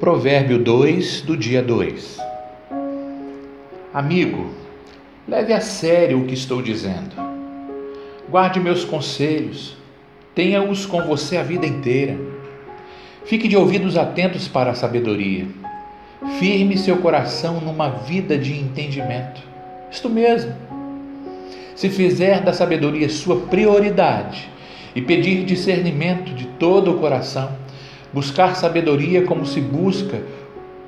Provérbio 2, do dia 2. Amigo, leve a sério o que estou dizendo. Guarde meus conselhos, tenha-os com você a vida inteira. Fique de ouvidos atentos para a sabedoria. Firme seu coração numa vida de entendimento. Isto mesmo. Se fizer da sabedoria sua prioridade e pedir discernimento de todo o coração, Buscar sabedoria como se busca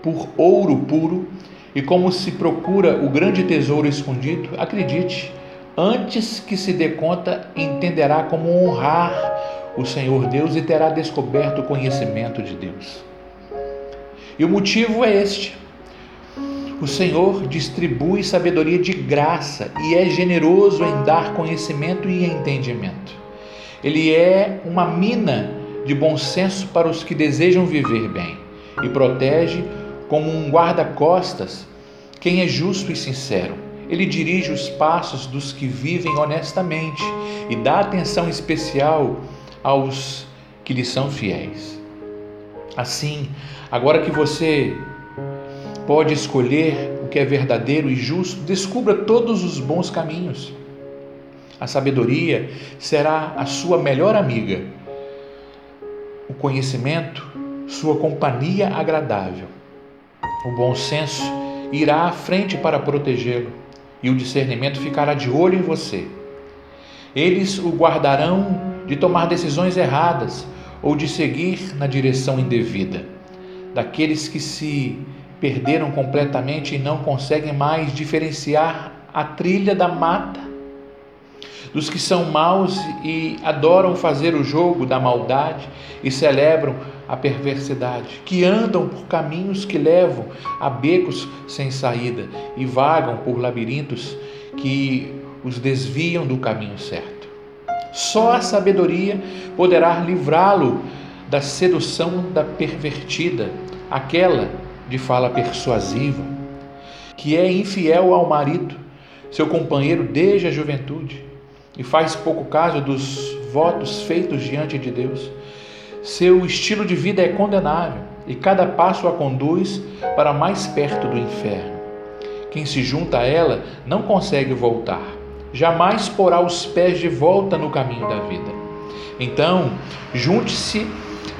por ouro puro e como se procura o grande tesouro escondido, acredite, antes que se dê conta, entenderá como honrar o Senhor Deus e terá descoberto o conhecimento de Deus. E o motivo é este: o Senhor distribui sabedoria de graça e é generoso em dar conhecimento e entendimento. Ele é uma mina de bom senso para os que desejam viver bem e protege como um guarda-costas quem é justo e sincero. Ele dirige os passos dos que vivem honestamente e dá atenção especial aos que lhe são fiéis. Assim, agora que você pode escolher o que é verdadeiro e justo, descubra todos os bons caminhos. A sabedoria será a sua melhor amiga o conhecimento, sua companhia agradável. O bom senso irá à frente para protegê-lo e o discernimento ficará de olho em você. Eles o guardarão de tomar decisões erradas ou de seguir na direção indevida. Daqueles que se perderam completamente e não conseguem mais diferenciar a trilha da mata dos que são maus e adoram fazer o jogo da maldade e celebram a perversidade, que andam por caminhos que levam a becos sem saída e vagam por labirintos que os desviam do caminho certo. Só a sabedoria poderá livrá-lo da sedução da pervertida, aquela de fala persuasiva, que é infiel ao marido, seu companheiro desde a juventude e faz pouco caso dos votos feitos diante de Deus. Seu estilo de vida é condenável e cada passo a conduz para mais perto do inferno. Quem se junta a ela não consegue voltar, jamais porá os pés de volta no caminho da vida. Então, junte-se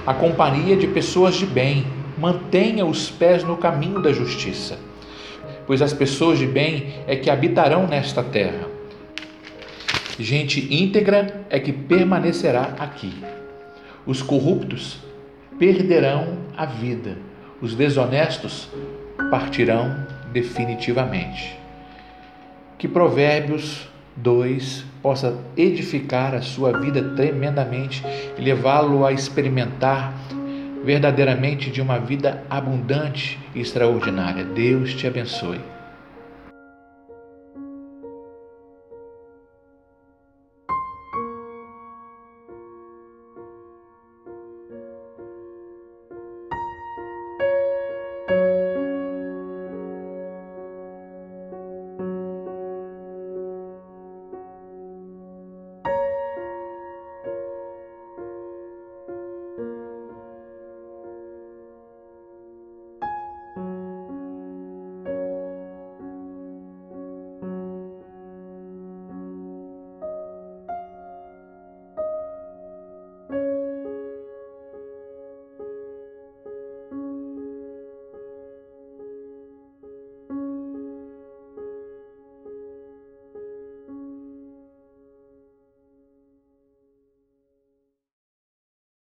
à companhia de pessoas de bem, mantenha os pés no caminho da justiça, pois as pessoas de bem é que habitarão nesta terra. Gente íntegra é que permanecerá aqui. Os corruptos perderão a vida, os desonestos partirão definitivamente. Que Provérbios 2 possa edificar a sua vida tremendamente e levá-lo a experimentar verdadeiramente de uma vida abundante e extraordinária. Deus te abençoe.